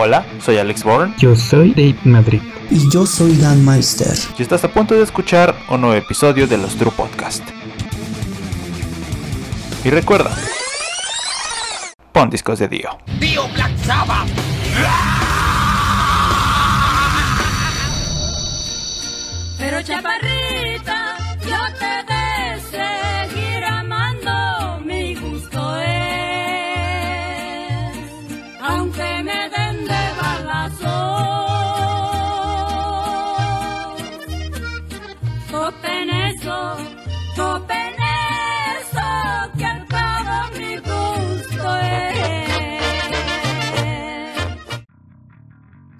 Hola, soy Alex Bourne. Yo soy Dave Madrid. Y yo soy Dan Meister. Y estás a punto de escuchar un nuevo episodio de los True Podcast. Y recuerda, pon discos de Dio. Dio Black Sabbath. Pero chaparrita,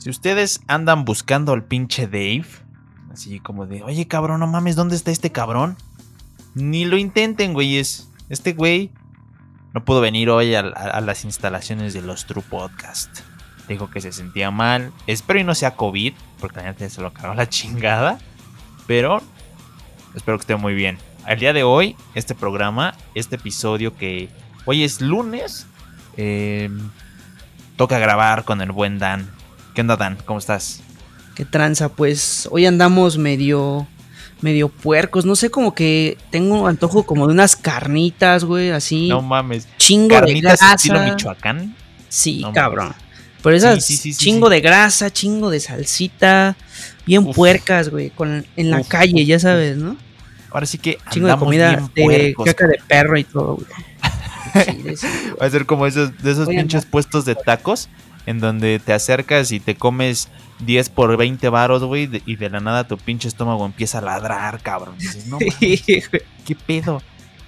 Ustedes andan buscando al pinche Dave, así como de, oye cabrón, no mames, ¿dónde está este cabrón? Ni lo intenten, güeyes. Este güey no pudo venir hoy a, las instalaciones de los True Podcast. Dijo que se sentía mal. Espero y no sea COVID, porque neta se lo cagó la chingada. Pero espero que esté muy bien. Al día de hoy, este programa, este episodio que hoy es lunes, eh, toca grabar con el buen Dan. ¿Qué onda, Dan? ¿Cómo estás? ¿Qué tranza? Pues hoy andamos medio medio puercos, no sé, como que tengo antojo como de unas carnitas, güey, así. No mames. chingo de Carnitas grasa. estilo Michoacán. Sí, No cabrón. Pero esas Sí, sí, sí, sí, chingo de grasa, chingo de salsita, bien Uf. puercas, güey, con en la Uf, calle, ya sabes, ¿no? Ahora sí que Chingo de comida bien de caca de perro y todo, güey. De. Va a ser como esos, de esos pinches puestos de tacos en donde te acercas y te comes 10 por 20 varos, güey, y de la nada tu pinche estómago empieza a ladrar, cabrón. Dices, no, mames, Sí, güey. ¿qué pedo?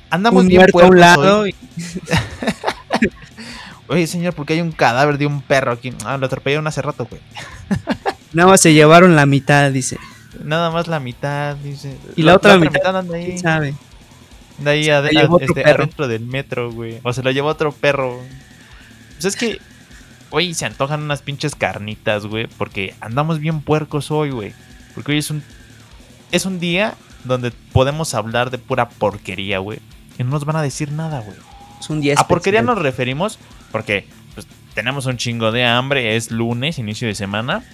Andamos Un bien muerto a un lado. y- Oye, señor, porque hay un cadáver de un perro aquí. Ah, lo atropellaron hace rato, güey. Nada más se llevaron la mitad, dice. Nada más la mitad, dice. Y la otra mitad, anda ahí. ¿Quién sabe? De ahí este, adentro del metro, güey. O se lo llevó otro perro. Pues es que, hoy se antojan unas pinches carnitas, güey. Porque andamos bien puercos hoy, güey. Porque hoy es un. Es un día donde podemos hablar de pura porquería, güey. Y no nos van a decir nada, güey. Es un día A porquería nos referimos porque pues, tenemos un chingo de hambre, es lunes, inicio de semana.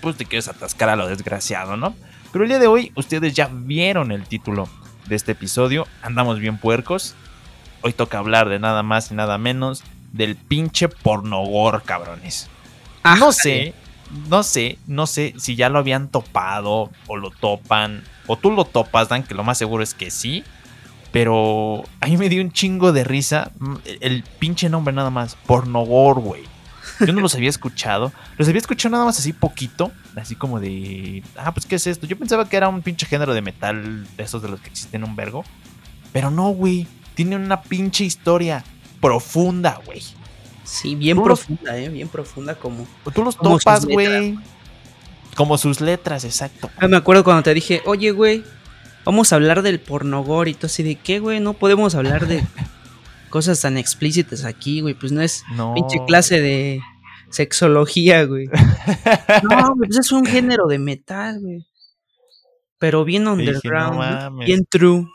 Pues te quieres atascar a lo desgraciado, ¿no? Pero el día de hoy ustedes ya vieron el título de este episodio. Andamos bien puercos. Hoy toca hablar de nada más y nada menos del pinche pornogor, cabrones. No sé, no sé, no sé si ya lo habían topado o lo topan. O tú lo topas, Dan, que lo más seguro es que sí. Pero a mí me dio un chingo de risa mm, el, el pinche nombre nada más. Pornogor, güey. Yo no los había escuchado. Los había escuchado nada más así poquito. Así como de... Ah, pues ¿qué es esto? Yo pensaba que era un pinche género de metal de esos de los que existen un vergo. Pero no, güey. Tiene una pinche historia profunda, güey. Sí, bien Tú los- profunda, eh, bien profunda como. Tú los Como topas, güey. Como sus letras, exacto. Ah, me acuerdo cuando te dije, oye, güey, vamos a hablar del pornogor y tú así de qué, güey, no podemos hablar de cosas tan explícitas aquí, güey, pues no es No. pinche clase de sexología, güey. No, pues es un género de metal, güey. Pero bien underground, no ¿no? mames. bien true.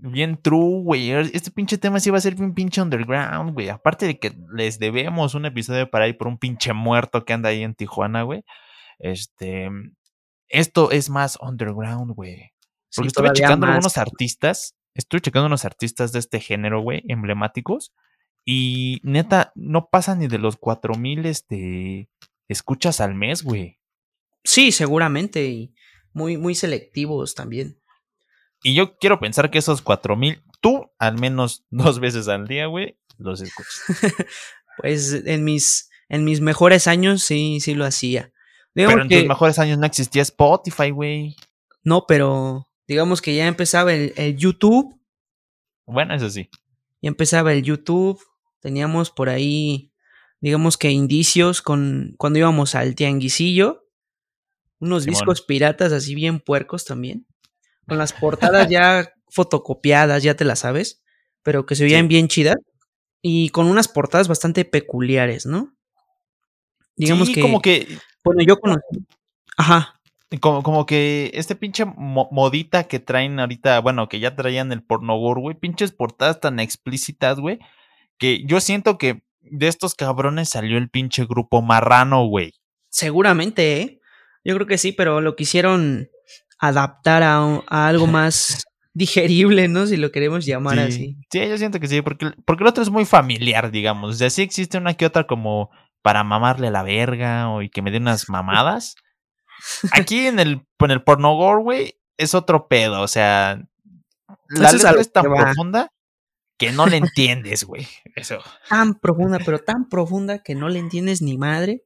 Bien true, güey. Este pinche tema sí va a ser bien pinche underground, güey. Aparte de que les debemos un episodio para ir por un pinche muerto que anda ahí en Tijuana, güey. Este. Esto es más underground, güey. Sí, Porque estuve todavía checando más. algunos artistas. Estuve checando unos artistas de este género, güey, emblemáticos. Y neta, no pasan ni de los 4000 este, escuchas al mes, güey. Sí, seguramente, y muy, muy selectivos también. Y yo quiero pensar que esos 4000, tú al menos dos veces al día, güey, los escuchas. Pues en mis, en mis mejores años sí, sí lo hacía. Digamos Pero en que- tus mejores años no existía Spotify, güey. No, pero digamos que ya empezaba el, el YouTube, Bueno, eso sí. ya empezaba el YouTube, teníamos por ahí, digamos que indicios con cuando íbamos al tianguisillo, unos Simón. discos piratas así bien puercos también, con las portadas ya fotocopiadas, ya te las sabes, pero que se veían Sí. bien chidas y con unas portadas bastante peculiares, ¿no? Digamos sí, que, como que bueno, yo conocí, ajá, Como, como que este pinche mo- modita que traen ahorita, bueno, que ya traían el pornogor, güey, pinches portadas tan explícitas, güey, que yo siento que de estos cabrones salió el pinche grupo marrano, güey. Seguramente, ¿eh? Yo creo que sí, pero lo quisieron adaptar a, algo más digerible, ¿no? Si lo queremos llamar sí. así. Sí, yo siento que sí, porque, porque el otro es muy familiar, digamos. O sea, sí existe una que otra como para mamarle la verga o y que me dé unas mamadas. Aquí en el, en el pornogor, güey, es otro pedo. O sea, la Eso es letra tan que profunda que no le entiendes, güey. Eso. Tan profunda, pero tan profunda que no le entiendes ni madre,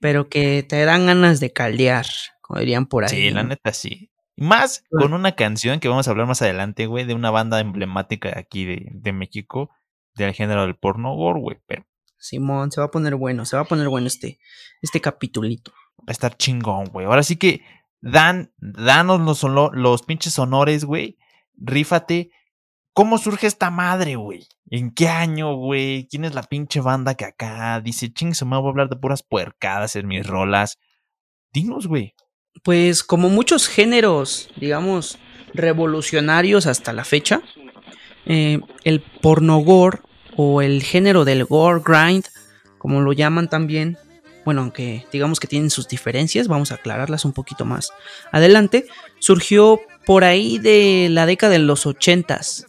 pero que te dan ganas de caldear, como dirían por ahí. Sí, la ¿no? neta sí. Y Más Bueno. con una canción que vamos a hablar más adelante, güey, de una banda emblemática de aquí de, de México, del género del porno gore, güey. Pero Simón, se va a poner bueno, se va a poner bueno este, este capitulito. va a estar chingón, güey. Ahora sí que dan, danos los, los pinches honores, güey. Rífate. ¿Cómo surge esta madre, güey? ¿En qué año, güey? ¿Quién es la pinche banda que acá dice, ching, se me voy a hablar de puras puercadas en mis rolas? Dinos, güey. Pues como muchos géneros, digamos, revolucionarios hasta la fecha, eh, el pornogore o el género del gore grind, como lo llaman también, bueno, aunque digamos que tienen sus diferencias, vamos a aclararlas un poquito más adelante, surgió por ahí de la década de los ochentas,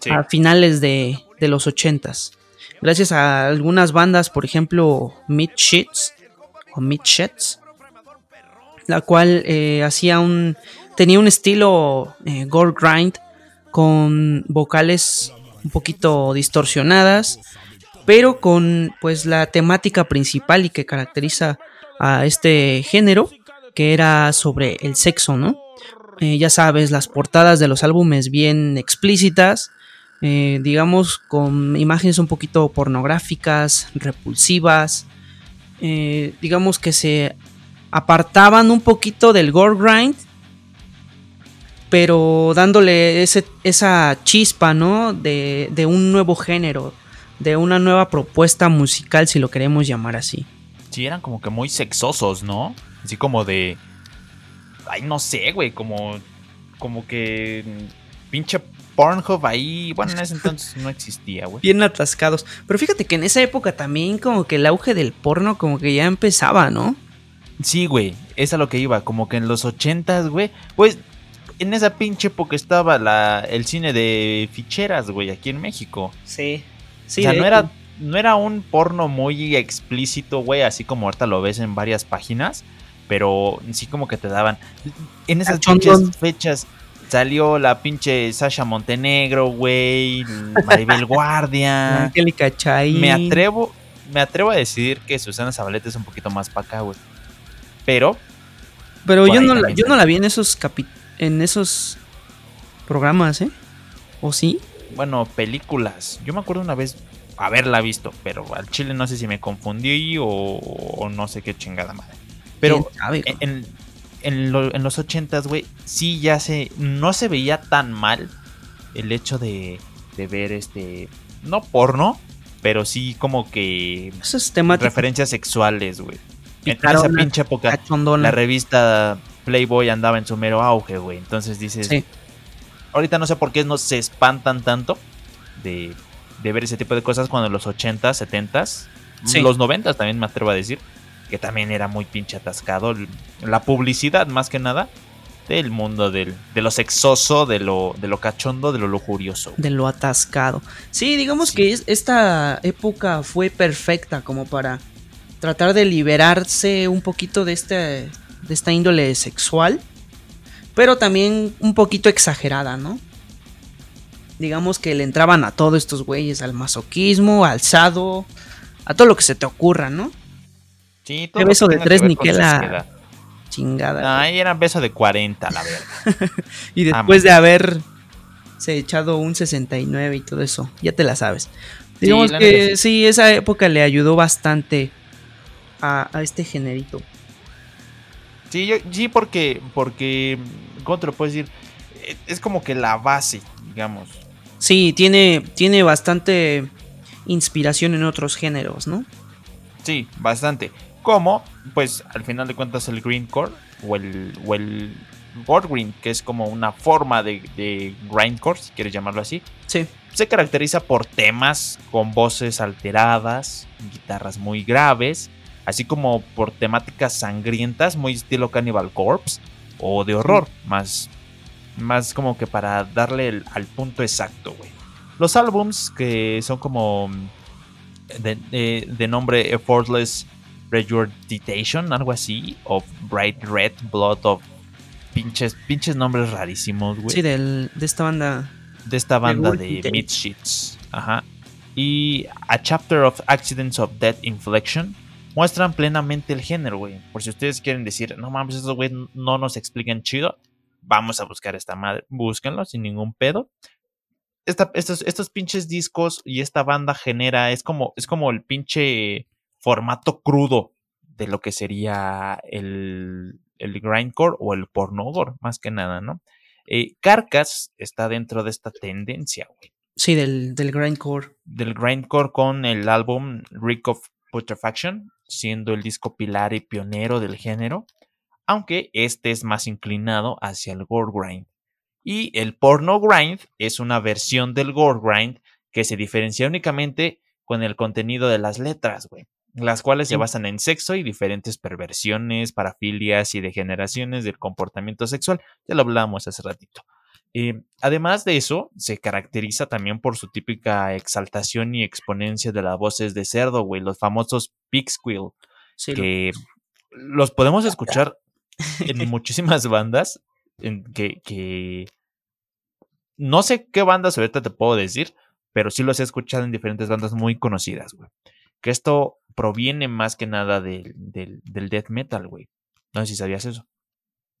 Sí. a finales de, de los ochentas. Gracias a algunas bandas, por ejemplo, Mid Shits o Mid Shits, la cual eh, hacía un tenía un estilo eh, grind con vocales un poquito distorsionadas, pero con pues la temática principal y que caracteriza a este género, que era sobre el sexo, ¿no? Eh, ya sabes, las portadas de los álbumes bien explícitas, eh, digamos, con imágenes un poquito pornográficas, repulsivas, digamos que se apartaban un poquito del gore grind, pero dándole ese, esa chispa, ¿no? De, de un nuevo género, de una nueva propuesta musical, si lo queremos llamar así. Sí, eran como que muy sexosos, ¿no? Así como de. Ay, no sé, güey. Como. Como que. Pinche Pornhub ahí. Bueno, en ese entonces no existía, güey. Bien atascados. Pero fíjate que en esa época también como que el auge del porno como que ya empezaba, ¿no? Sí, güey. Es a lo que iba. Como que en los ochentas, güey. Pues. En esa pinche época estaba la, el cine de ficheras, güey, aquí en México. Sí. Sí, o sea, no era, no era un porno muy explícito, güey, así como ahorita lo ves en varias páginas, pero sí como que te daban. En esas Cachondón. pinches fechas salió la pinche Sasha Montenegro, güey, Maribel Guardia. Angélica Chay. Me atrevo, me atrevo a decir que Susana Zabaleta es un poquito más para acá, güey. Pero, Pero yo no, la, yo no la vi en esos capi en esos programas, ¿eh? ¿O sí? bueno, películas. Yo me acuerdo una vez haberla visto, pero al chile no sé si me confundí o, o no sé qué chingada madre. Pero ¿Quién sabe, güey? en, en, lo- en los ochentas, güey, sí ya se. No se veía tan mal el hecho de, de ver este. No porno, pero sí como que. Esas temáticas Referencias sexuales, güey. En, esa pinche época, la revista Playboy andaba en su mero auge, güey. Entonces dices. Sí. Ahorita no sé por qué no se espantan tanto de, de ver ese tipo de cosas cuando en los 80s, 70s, Sí. los 90s también me atrevo a decir, que también era muy pinche atascado. La publicidad, más que nada, del mundo del, de lo sexoso, de lo, de lo cachondo, de lo lujurioso. de lo atascado. Sí, digamos Sí. que es- esta época fue perfecta como para tratar de liberarse un poquito de este de esta índole sexual, pero también un poquito exagerada, ¿no? Digamos que le entraban a todos estos güeyes, al masoquismo, al sado, a todo lo que se te ocurra, ¿no? Sí, Qué beso que de tres ni que la-. Chingada. Ahí era beso de 40, la verdad. y ah, después de haber se echado un 69 y todo eso, ya te la sabes. Digamos que sí. esa época le ayudó bastante a, a este generito. Sí, yo, sí, porque, porque, ¿cómo te lo puedo decir? Es como que la base, digamos. Sí, tiene, tiene bastante inspiración en otros géneros, ¿no? Sí, bastante. Como, pues, al final de cuentas el greencore o el, o el board green, que es como una forma de, de grindcore, si quieres llamarlo así, Sí. se caracteriza por temas con voces alteradas, guitarras muy graves, así como por temáticas sangrientas, muy estilo Cannibal Corpse, o de horror, más, más como que para darle el- al punto exacto, güey. Los álbums que son como de, de- de nombre Effortless Regurgitation, algo así, of Bright Red Blood of pinches, pinches nombres rarísimos, güey Sí, del, de esta banda. de esta banda de. Midsheets. Ajá. Y A Chapter of Accidents of Death Inflection muestran plenamente el género, güey. Por si ustedes quieren decir, no mames, esos güey no nos explican chido, vamos a buscar esta madre. Búsquenlo sin ningún pedo. Esta- estos, estos pinches discos y esta banda genera, es como, es como el pinche formato crudo de lo que sería el, el grindcore o el pornogore, más que nada, ¿no? Eh, Carcass está dentro de esta tendencia, güey. Sí, del, del grindcore. Del grindcore con el álbum Rick of Putrefaction, siendo el disco pilar y pionero del género, aunque este es más inclinado hacia el gore grind. Y el porno grind es una versión del gore grind que se diferencia únicamente con el contenido de las letras, güey. Las cuales se basan en sexo y diferentes perversiones, parafilias y degeneraciones del comportamiento sexual. Ya lo hablamos hace ratito. Eh, además de eso, se caracteriza también por su típica exaltación y exponencia de las voces de cerdo, güey, los famosos pig squeal, Sí, lo- que los podemos escuchar en muchísimas bandas, en que, que no sé qué bandas ahorita te puedo decir, pero sí los he escuchado en diferentes bandas muy conocidas, güey. Que esto proviene más que nada del, del, del death metal, güey. No sé si sabías eso.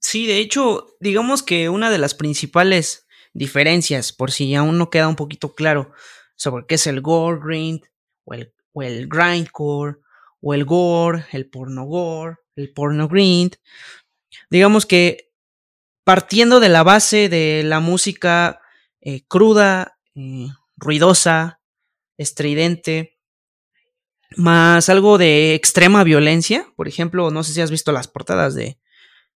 Sí, de hecho, digamos que una de las principales diferencias, por si aún no queda un poquito claro sobre qué es el gore grind, o el, o el grindcore, o el gore, el porno gore, el porno grind, digamos que partiendo de la base de la música eh, cruda, eh, ruidosa, estridente, más algo de extrema violencia, por ejemplo, no sé si has visto las portadas de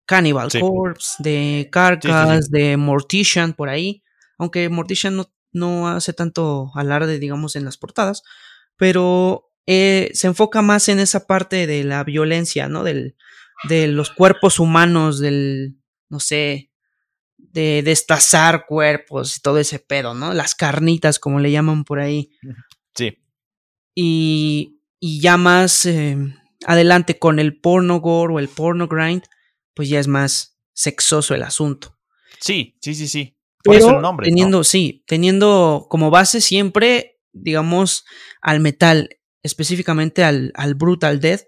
Cannibal Sí. Corpse, de Carcass, de Mortician, por ahí. Aunque Mortician no, no hace tanto alarde, digamos, en las portadas. Pero eh, se enfoca más en esa parte de la violencia, ¿no? Del, de los cuerpos humanos, del, no sé, de destazar cuerpos y todo ese pedo, ¿no? Las carnitas, como le llaman por ahí. Sí. Y, y ya más eh, adelante con el porno gore o el porno grind, pues ya es más sexoso el asunto. Sí, sí, sí, sí. Por eso Pero el nombre. ¿no? teniendo, sí, teniendo como base siempre, digamos, al metal, específicamente al, al brutal death.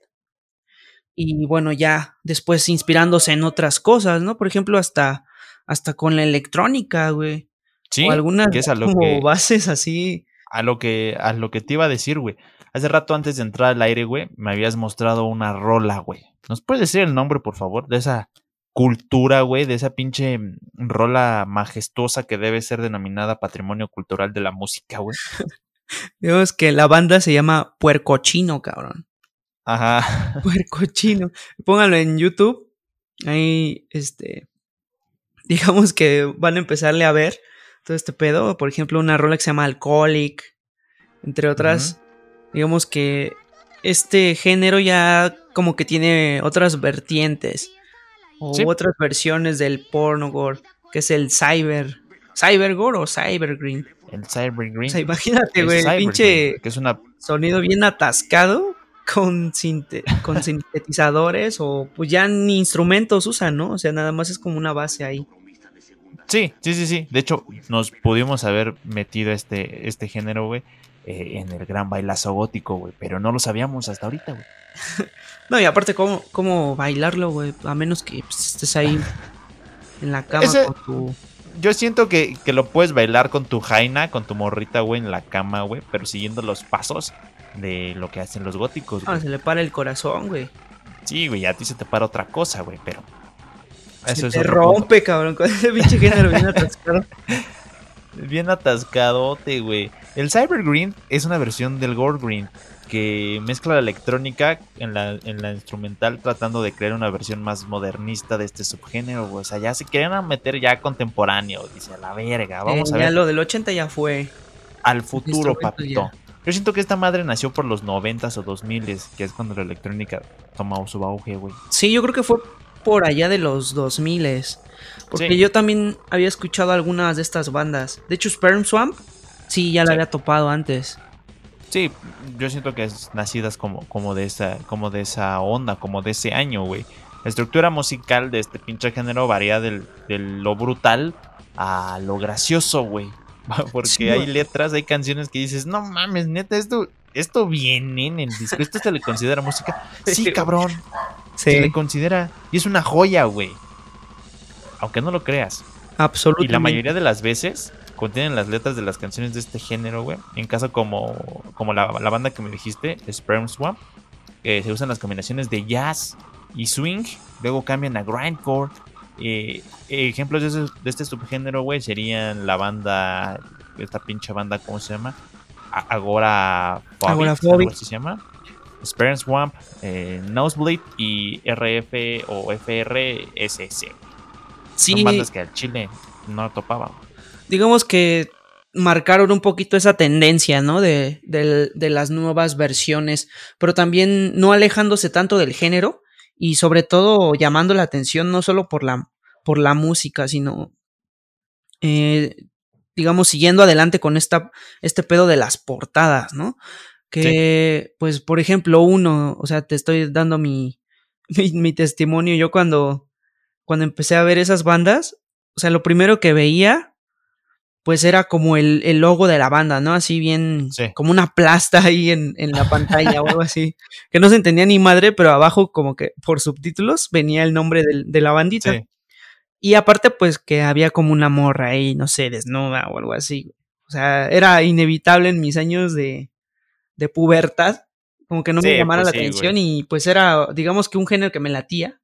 Y bueno, ya después inspirándose en otras cosas, ¿no? Por ejemplo, hasta, hasta con la electrónica, güey. Sí, o algunas que es a lo como que, bases así. a lo que a lo que te iba a decir, güey. Hace rato antes de entrar al aire, güey, me habías mostrado una rola, güey. ¿Nos puedes decir el nombre, por favor, de esa cultura, güey, de esa pinche mm, rola majestuosa que debe ser denominada Patrimonio Cultural de la Música, güey? Digamos que la banda se llama Puercochino, cabrón. Ajá. Puercochino. Pónganlo en YouTube. Ahí, este. Digamos que van a empezarle a ver todo este pedo. Por ejemplo, una rola que se llama Alcoholic. Entre otras. Digamos que este género ya como que tiene otras vertientes. O Sí. otras versiones del porno gore. Que es el cyber. ¿Cybergore o cybergreen? El Cyber Green. O sea, imagínate, güey. el Pinche que es una sonido bien atascado con, sinte- con sintetizadores o pues ya ni instrumentos usan, ¿no? O sea, nada más es como una base ahí. Sí, sí, sí, sí. De hecho, nos pudimos haber metido este, este género, güey, eh, en el gran bailazo gótico, güey. Pero no lo sabíamos hasta ahorita, güey. No, y aparte, ¿cómo, cómo bailarlo, güey? A menos que pues, estés ahí en la cama Ese- con tu... Yo siento que, que lo puedes bailar con tu jaina, con tu morrita, güey, en la cama, güey, pero siguiendo los pasos de lo que hacen los góticos, Ah, se le para el corazón, güey. Sí, güey, a ti se te para otra cosa, güey, pero. Se es te rompe, cabrón, con ese pinche género bien atascado. Bien atascadote, güey. El Cyber Green es una versión del Gore Green que mezcla la electrónica en la, en la instrumental tratando de crear una versión más modernista de este subgénero. O sea, ya se querían meter ya contemporáneo, dice a la verga. Vamos Eh, a ya ver. lo del 80 ya fue. al futuro, instrumentos papito. Yo siento que esta madre nació por los 90s o 2000s, que es cuando la electrónica toma su auge, güey. Sí, yo creo que fue por allá de los 2000 Porque Sí. yo también había escuchado algunas de estas bandas. De hecho, Sperm Swamp, sí, ya la Sí. había topado antes. Sí, yo siento que es nacidas como, como, de esa, como de esa onda, como de ese año, güey. La estructura musical de este pinche género varía del, de lo brutal a lo gracioso, güey. Porque Sí, hay letras, hay canciones que dices, no mames, neta, esto, esto viene en el disco. ¿Esto se le considera música? Sí, cabrón. Se le considera. Y es una joya, güey. Aunque no lo creas. absolutamente. Y la mayoría de las veces contienen las letras de las canciones de este género, güey. En caso como, como la, la banda que me dijiste, Sperm Swamp, que se usan las combinaciones de jazz y swing, luego cambian a grindcore. Eh, ejemplos de, de este subgénero, güey, serían la banda, esta pinche banda, ¿cómo se llama? Agora Agoraphobic. se llama. Sperm Swamp, eh, Nosebleed y RF o FRSC. Sí, Son bandas que al chile no topaban. Digamos que marcaron un poquito esa tendencia, ¿no? De, del- de las nuevas versiones, pero también no alejándose tanto del género y sobre todo llamando la atención no solo por la, por la música, sino, eh, digamos, siguiendo adelante con esta, este pedo de las portadas, ¿no? Que, pues, por ejemplo, uno, o sea, te estoy dando mi, mi, mi testimonio, yo cuando, cuando empecé a ver esas bandas, o sea, lo primero que veía, pues era como el, el logo de la banda, ¿no? Así bien, Sí. como una plasta ahí en, en la pantalla o algo así, que no se entendía ni madre, pero abajo como que por subtítulos venía el nombre del- de la bandita. Sí. Y aparte, pues que había como una morra ahí, no sé, desnuda o algo así. O sea, era inevitable en mis años de, de pubertad, como que no me llamara pues la atención güey. y pues era, digamos que un género que me latía.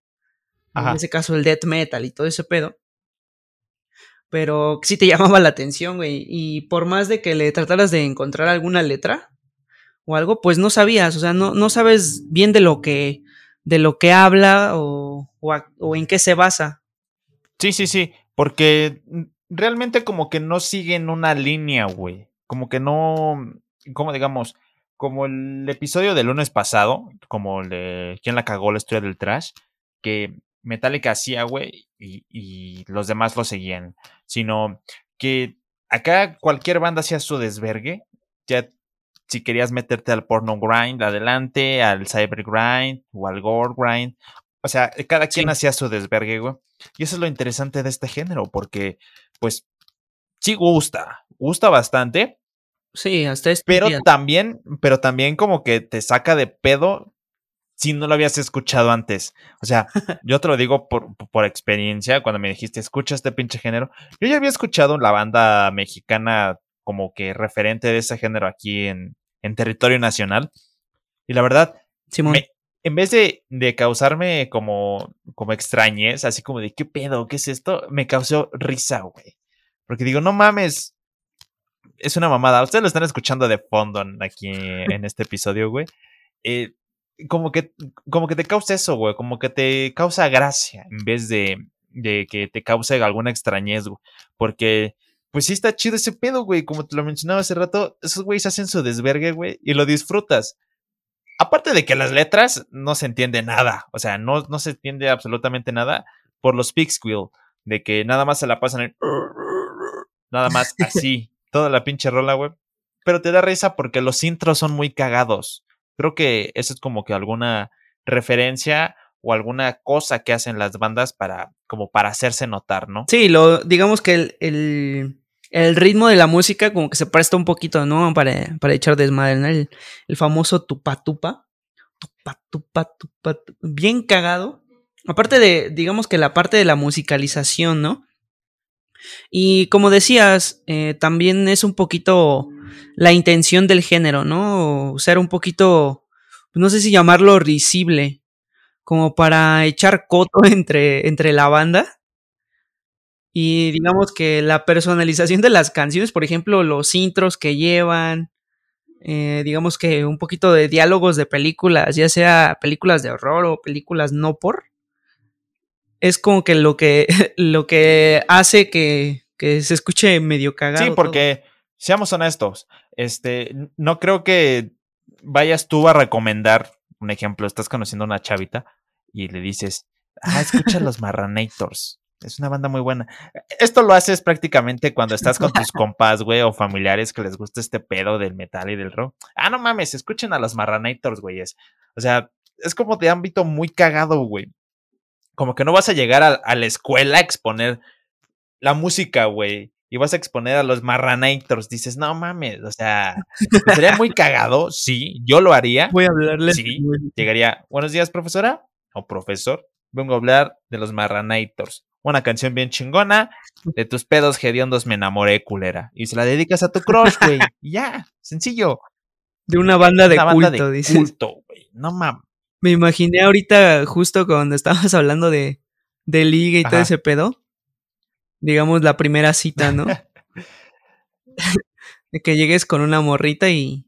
Ajá. En ese caso el death metal y todo ese pedo. Pero sí te llamaba la atención, güey. Y por más de que le trataras de encontrar alguna letra o algo, pues no sabías, o sea, no, no sabes bien de lo que, de lo que habla o, o, en qué se basa. Sí, sí, sí. Porque realmente como que no siguen una línea, güey. Como que no. Como digamos. Como el episodio del lunes pasado. Como el de ¿Quién la cagó la historia del trash? Que Metallica hacía, güey. Y, y los demás lo seguían. Sino que acá cualquier banda hacía su desvergue. Ya si querías meterte al porno grind, adelante, al cyber grind o al gore grind. O sea, cada quien Sí. hacía su desvergue, güey. Y eso es lo interesante de este género, porque, pues, sí gusta, gusta bastante, Sí, hasta este pero día. también, pero también como que te saca de pedo si no lo habías escuchado antes. O sea, yo te lo digo por, por experiencia, cuando me dijiste, escucha este pinche género. Yo ya había escuchado la banda mexicana como que referente de ese género aquí en, en territorio nacional. Y la verdad, Simón. me- en vez de, de causarme como, como extrañez, así como de qué pedo, qué es esto, me causó risa, güey. Porque digo, no mames, es una mamada. Ustedes lo están escuchando de fondo aquí en este episodio, güey. Eh, como que, como que te causa eso, güey. Como que te causa gracia en vez de, de que te cause alguna extrañez, güey. Porque, pues sí está chido ese pedo, güey. Como te lo mencionaba hace rato, esos güeyes hacen su desvergue, güey, y lo disfrutas. Aparte de que las letras no se entiende nada. O sea, no, no se entiende absolutamente nada por los pig squeal. De que nada más se la pasan en. Nada más así. toda la pinche rola, güey. Pero te da risa porque los intros son muy cagados. Creo que eso es como que alguna referencia o alguna cosa que hacen las bandas para, como para hacerse notar, ¿no? Sí, lo, digamos que el, el, ritmo de la música como que se presta un poquito, ¿no? Para, para echar desmadre, ¿no? El, el famoso tupa tupa. Tupa tupa tupa. tu- Bien cagado. Aparte de, digamos que la parte de la musicalización, ¿no? Y como decías, eh, también es un poquito la intención del género, ¿no? Ser un poquito, no sé si llamarlo risible, como para echar coto entre, entre la banda. Y digamos que la personalización de las canciones, por ejemplo, los intros que llevan, eh, digamos que un poquito de diálogos de películas, ya sea películas de horror o películas no por, es como que lo que, lo que hace que, que se escuche medio cagado. Sí, todo. porque seamos honestos, este, no creo que vayas tú a recomendar, un ejemplo, estás conociendo a una chavita y le dices, ah, escucha los Marranators. Es una banda muy buena. Esto lo haces prácticamente cuando estás con tus compas, güey, o familiares que les gusta este pedo del metal y del rock. Ah, no mames, escuchen a los Marranators, güeyes. O sea, es como de ámbito muy cagado, güey. Como que no vas a llegar a, a la escuela a exponer la música, güey. Y vas a exponer a los Marranators. Dices, no mames, o sea, sería muy cagado. Sí, yo lo haría. Voy a hablarle. Sí. Llegaría, buenos días, profesora o profesor. Vengo a hablar de los Marranators. Una canción bien chingona. De tus pedos hediondos me enamoré, culera. Y se la dedicas a tu crush, güey. Y ya, sencillo. De una banda de Una banda culto, de dices. culto, güey. No mames. Me imaginé ahorita, justo cuando estabas hablando de, de liga y todo ese pedo. Digamos la primera cita, ¿no? de que llegues con una morrita y.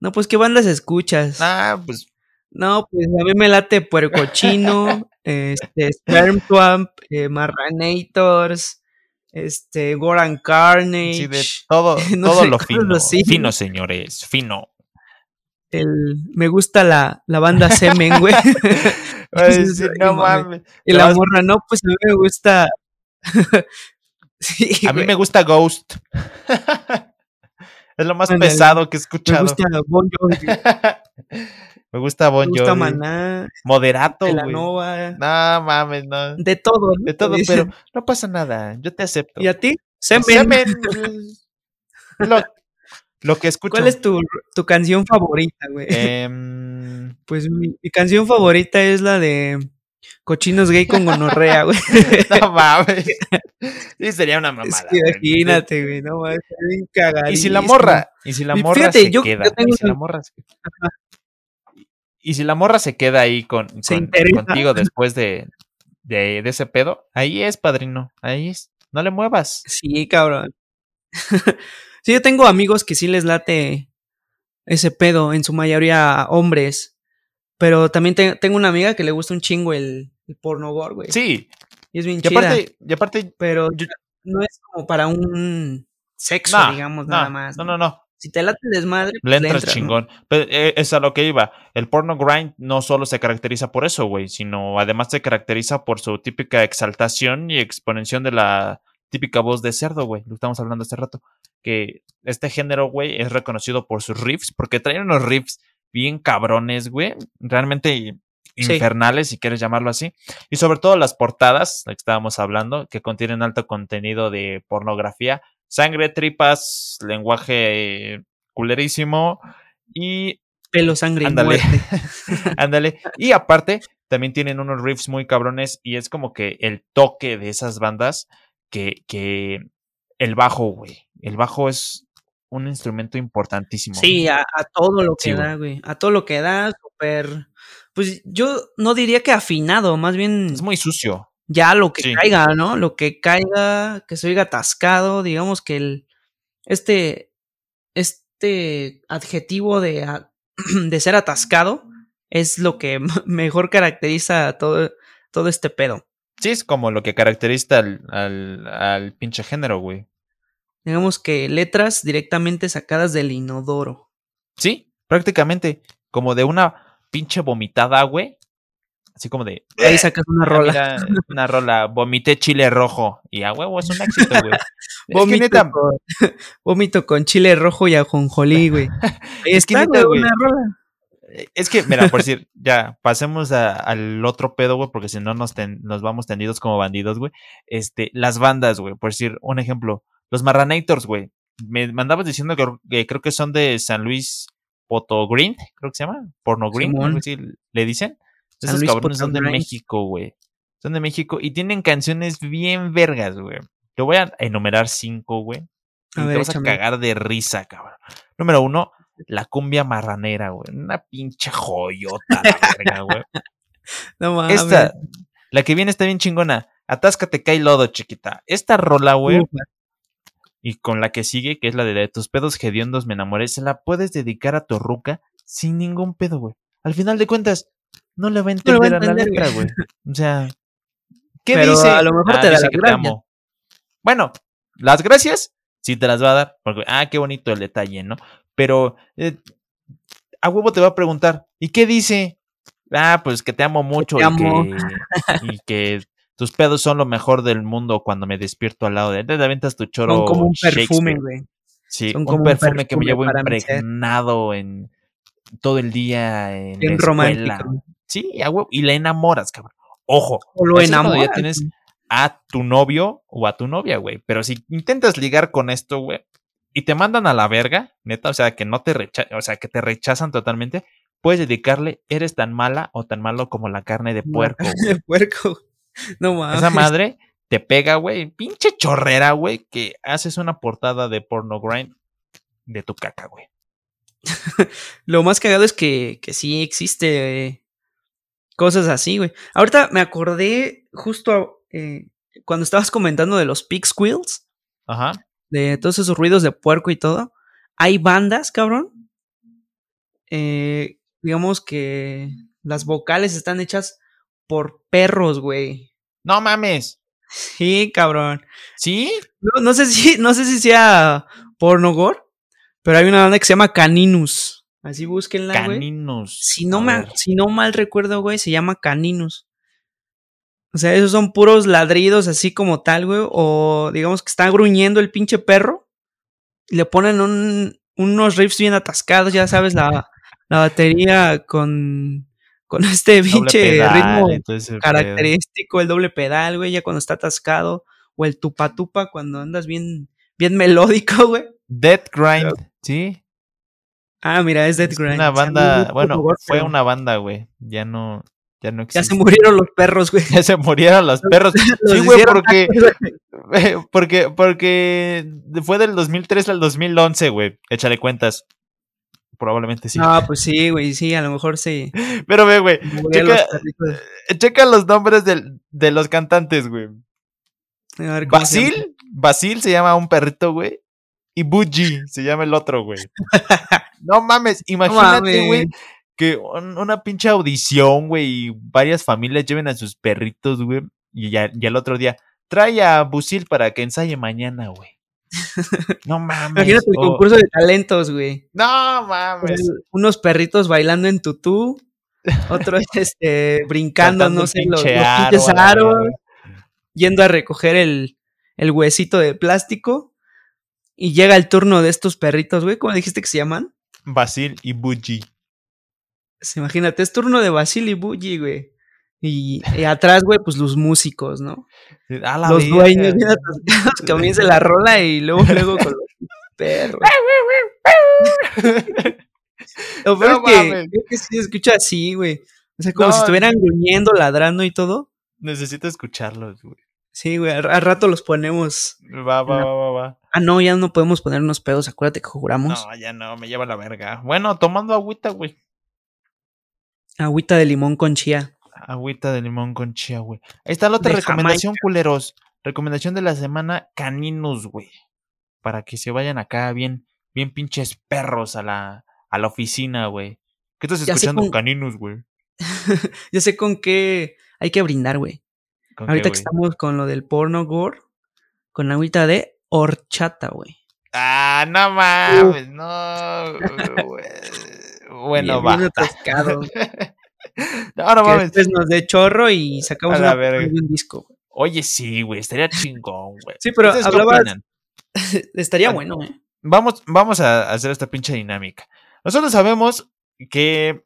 No, pues qué bandas escuchas. Ah, pues No, pues a mí me late Puercochino, este, Sperm Swamp, eh, Marranators, este, Goran Carnage, sí, de todo, no todo sé, lo fino. Fino, señores, fino. El, me gusta la, la banda Semen, güey. Sí, "Ay, no mames". y la vas- morra, no, pues a mí me gusta. sí, A mí güey, me gusta Ghost. es lo más pesado que he me escuchado. gusta Bon Jovi, me gusta Bon me gusta Jovi. Maná, Moderato, güey. Telanova, No mames, no. de todo. ¿no? De todo, pero no pasa nada. Yo te acepto. ¿Y a ti? Semen. Semen, lo, lo que escucho. ¿Cuál es tu, tu canción favorita, güey? Em, Pues mi, mi canción favorita es la de Cochinos Gay con gonorrea, güey. no mames. Sí, sería una mamada. Es que güey. imagínate, güey, no mames, Y si la morra, y si la morra fíjate, se yo- queda, yo tengo y si la morra se, y si la morra se queda ahí con, con- contigo después de, de, de ese pedo, ahí es, padrino, ahí es. No le muevas. Sí, cabrón. Sí, yo tengo amigos que sí les late ese pedo, en su mayoría hombres. Pero también te- tengo una amiga que le gusta un chingo el, el porno gore, güey. Sí, Y es bien y chida. y aparte, pero yo- no es como para un sexo, digamos, nada más. No, no, no. Si te late el desmadre, Le pues entras entras, ¿no? chingón. Pero eh, es a lo que iba. El porno grind no solo se caracteriza por eso, güey, sino además se caracteriza por su típica exaltación y exponenciación de la típica voz de cerdo, güey. Lo estamos hablando hace rato. Que este género, güey, es reconocido por sus riffs, porque traen unos riffs bien cabrones, güey. Realmente Sí. infernales, si quieres llamarlo así. Y sobre todo las portadas, las que estábamos hablando, que contienen alto contenido de pornografía, sangre, tripas, lenguaje culerísimo y Pelo, sangre y Ándale. muerte. ándale. Y aparte, también tienen unos riffs muy cabrones y es como que el toque de esas bandas que, que el bajo, güey. El bajo es un instrumento importantísimo. Sí, a, a todo lo que Sí, da, güey. A todo lo que da, súper. Pues yo no diría que afinado, más bien Es muy sucio. ya lo que Sí. caiga, ¿no? Lo que caiga, que se oiga atascado, digamos que el este este adjetivo de, a- de ser atascado es lo que mejor caracteriza a todo, todo este pedo. Sí, es como lo que caracteriza al, al, al pinche género, güey. Digamos que letras directamente sacadas del inodoro. Sí, prácticamente. Como de una pinche vomitada, güey. Así como de. Ahí sacas una "Ah, rola. mira, una rola. Vomité chile rojo. Y a huevo, es un éxito, güey. es que Vómito, neta, con, vómito con chile rojo y ajonjolí, güey. Es que neta, güey, güey. una rola. Eh, Es que, mira, por decir, ya, pasemos a- al otro pedo, güey, porque si no nos, ten- nos vamos tendidos como bandidos, güey. Este, las bandas, güey, por decir, un ejemplo, los Marranators, güey. Me mandabas diciendo que, que creo que son de San Luis Poto Green, creo que se llama, Porno Green, algo así le dicen. Esos cabrones son de. México, güey. Son de México y tienen canciones bien vergas, güey. Te voy a enumerar cinco, güey. Y A te vas a cagar de risa, cabrón. Número uno, la cumbia marranera, güey. Una pinche joyota, la verga, güey. No mames. Esta, la que viene está bien chingona. Atáscate, cae lodo, chiquita. Esta rola, güey. Y con la que sigue, que es la de, de tus pedos hediondos me enamoré, se la puedes dedicar a tu ruca sin ningún pedo, güey. Al final de cuentas, no le va a No le va a entender a la letra, güey. O sea, ¿qué Pero dice? a lo mejor Ah, te da las que te amo. Bueno, las gracias sí te las va a dar, porque, ah, qué bonito el detalle, ¿no? Pero eh, a huevo te va a preguntar, ¿y qué dice? Ah, pues que te amo mucho te y, amo. Que, y que tus pedos son lo mejor del mundo cuando me despierto al lado de él. Te aventas tu choro. Son como un perfume, güey. Sí, son un como un perfume que me perfume llevo ser. impregnado en todo el día en Bien la romántico. escuela. Sí, a huevo, y la enamoras, cabrón. Ojo, O lo enamoras. ya tienes a tu novio o a tu novia, güey. Pero si intentas ligar con esto, güey, y te mandan a la verga, neta, o sea, que no te recha o sea, que te rechazan totalmente, puedes dedicarle, eres tan mala o tan malo como la carne de puerco. güey. De puerco. No mames. Esa madre te pega, güey, pinche chorrera, güey, que haces una portada de porno grind de tu caca, güey. Lo más cagado es que, que sí existe eh, cosas así, güey. Ahorita me acordé justo eh, cuando estabas comentando de los pig squeals, Ajá. de todos esos ruidos de puerco y todo. Hay bandas, cabrón. eh, digamos que las vocales están hechas por perros, güey. No mames. Sí, cabrón. ¿Sí? No, no sé si, no sé si sea pornogore, pero hay una banda que se llama Caninus. Así búsquenla, güey. Caninos. Si no, me, si no mal recuerdo, güey, se llama Caninus. O sea, esos son puros ladridos así como tal, güey. O digamos que está gruñendo el pinche perro. Y le ponen un- unos riffs bien atascados, ya sabes, la, la batería con, con este pinche ritmo pedo. característico, el doble pedal, güey, ya cuando está atascado. O el tupa tupa cuando andas bien, bien melódico, güey. Dead Grind, ¿sí? Ah, mira, es Dead Es Grind. Una O sea, banda, bueno, fue una banda, güey. Ya no, ya no. Ya se murieron los perros, güey. Ya se murieron los perros. Sí, güey, porque, porque, porque fue del 2003 al 2011, güey. Échale cuentas. Probablemente sí. Ah, pues sí, güey, sí, a lo mejor sí. Pero ve, güey. murieron los Checa, perritos. checa los nombres del- de los cantantes, güey. Basil, Basil se llama un perrito, güey. Y Buji se llama el otro, güey. No mames, imagínate, güey, que un- una pinche audición, güey, y varias familias lleven a sus perritos, güey. Y ya, y al otro día, trae a Busil para que ensaye mañana, güey. No mames. Imagínate el concurso de talentos, güey. No mames. Unos perritos bailando en tutú, otros este, brincando, Cantando no sé, los, los aros, yendo a recoger el, el huesito de plástico. Y llega el turno de estos perritos, güey. ¿Cómo dijiste que se llaman? Basil y Buji. Pues imagínate, es turno de Basil y Bully, güey. Y, y atrás, güey, pues los músicos, ¿no? A la los verga, dueños bien atascados, comienza la rola y luego, luego con los perros. No es que, sí se escucha así, güey. O sea, como No, si estuvieran gruñendo, ladrando y todo. Necesito escucharlos, güey. Sí, güey, al, al rato los ponemos. Va, va, va, va, va. Ah, no, ya no podemos ponernos pedos, acuérdate que juramos. No, ya no, me lleva la verga. Bueno, tomando agüita, güey. Agüita de limón con chía. Agüita de limón con chía, güey. Ahí está la otra De recomendación, culeros. Recomendación de la semana, caninos, güey. Para que se vayan acá bien, bien pinches perros a la, a la oficina, güey. ¿Qué estás Ya escuchando? con- Caninos, güey. Ya sé con qué hay que brindar, güey. ¿Con qué, Ahorita que estamos con lo del porno gore, con agüita de horchata, güey. Ah, no mames, no. güey. Bueno, va. No, no que mames. después nos dé chorro y sacamos A la una verga. de un disco. güey. Oye, sí, güey, estaría chingón, güey. Sí, pero ¿Ustedes qué hablabas-? Estaría bueno, ¿eh? Vamos, vamos a hacer esta pinche dinámica. Nosotros sabemos que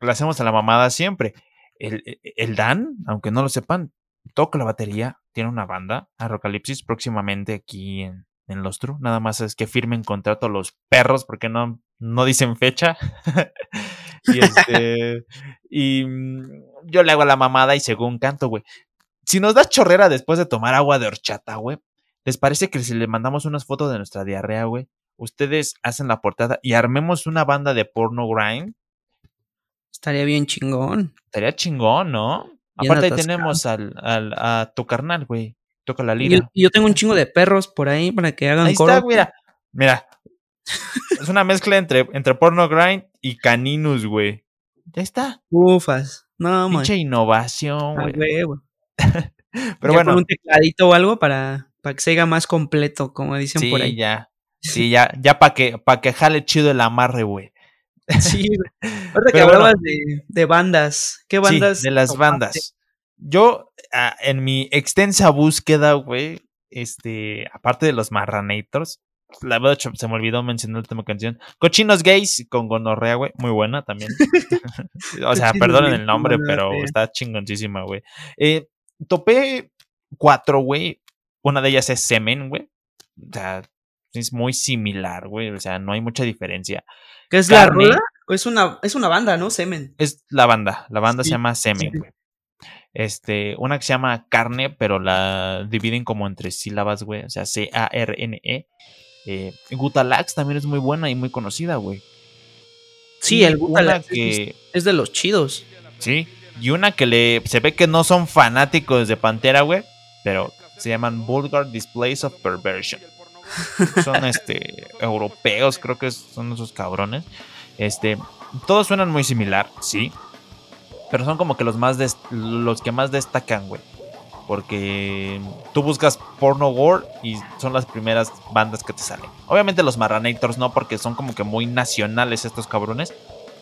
lo hacemos a la mamada siempre. El, el Dan, aunque no lo sepan, toca la batería, tiene una banda, Arrocalipsis, próximamente aquí en, en Los True. Nada más es que firmen contrato los perros porque no, no dicen fecha. y este. y mm, yo le hago la mamada y según canto, güey. Si nos da chorrera después de tomar agua de horchata, güey, ¿les parece que si le mandamos unas fotos de nuestra diarrea, güey? Ustedes hacen la portada y armemos una banda de porno grind. Estaría bien chingón. Estaría chingón, ¿no? Bien Aparte ahí tenemos al, al- a tu carnal, güey. Toca la Y yo, lira. yo tengo un chingo de perros por ahí para que hagan Ahí coro. está, mira. Mira. es una mezcla entre, entre porno grind y caninus, güey. Ya está. Ufas. No, man. Pinche innovación, Ah, güey. Pero Ya bueno, Con un tecladito o algo para, para que se haga más completo, como dicen Sí, por ahí. ya. Sí, ya, ya para que, pa' que jale chido el amarre, güey. Sí, güey. Ahorita que bueno. hablabas de, de bandas, ¿qué bandas? Sí, de las bandas. Yo, ah, en mi extensa búsqueda, güey, este, aparte de los Marranators, la verdad se me olvidó mencionar la última canción. Cochinos Gays con Gonorrea, güey, muy buena también. o sea, perdonen el nombre, pero está chingoncísima, güey. Eh, topé cuatro, güey. Una de ellas es Semen, güey. O sea, es muy similar, güey. O sea, no hay mucha diferencia. ¿Qué es la rola? Es una, es una banda, ¿no? Semen. Es la banda. La banda Sí, se llama Semen, sí. güey. Este, una que se llama Carne, pero la dividen como entre sílabas, güey. O sea, C-A-R-N-E. Eh, Gutalax también es muy buena y muy conocida, güey. Sí, Y el Gutalax es- que es de los chidos. Sí. Y una que le. Se ve que no son fanáticos de Pantera, güey. Pero se llaman Vulgar Displays of Perversion. Son este. europeos, creo que son esos cabrones. Este. Todos suenan muy similar, sí. Pero son como que los más los que más destacan, güey. Porque tú buscas porno gore y son las primeras bandas que te salen. Obviamente los Marranators no, porque son como que muy nacionales estos cabrones.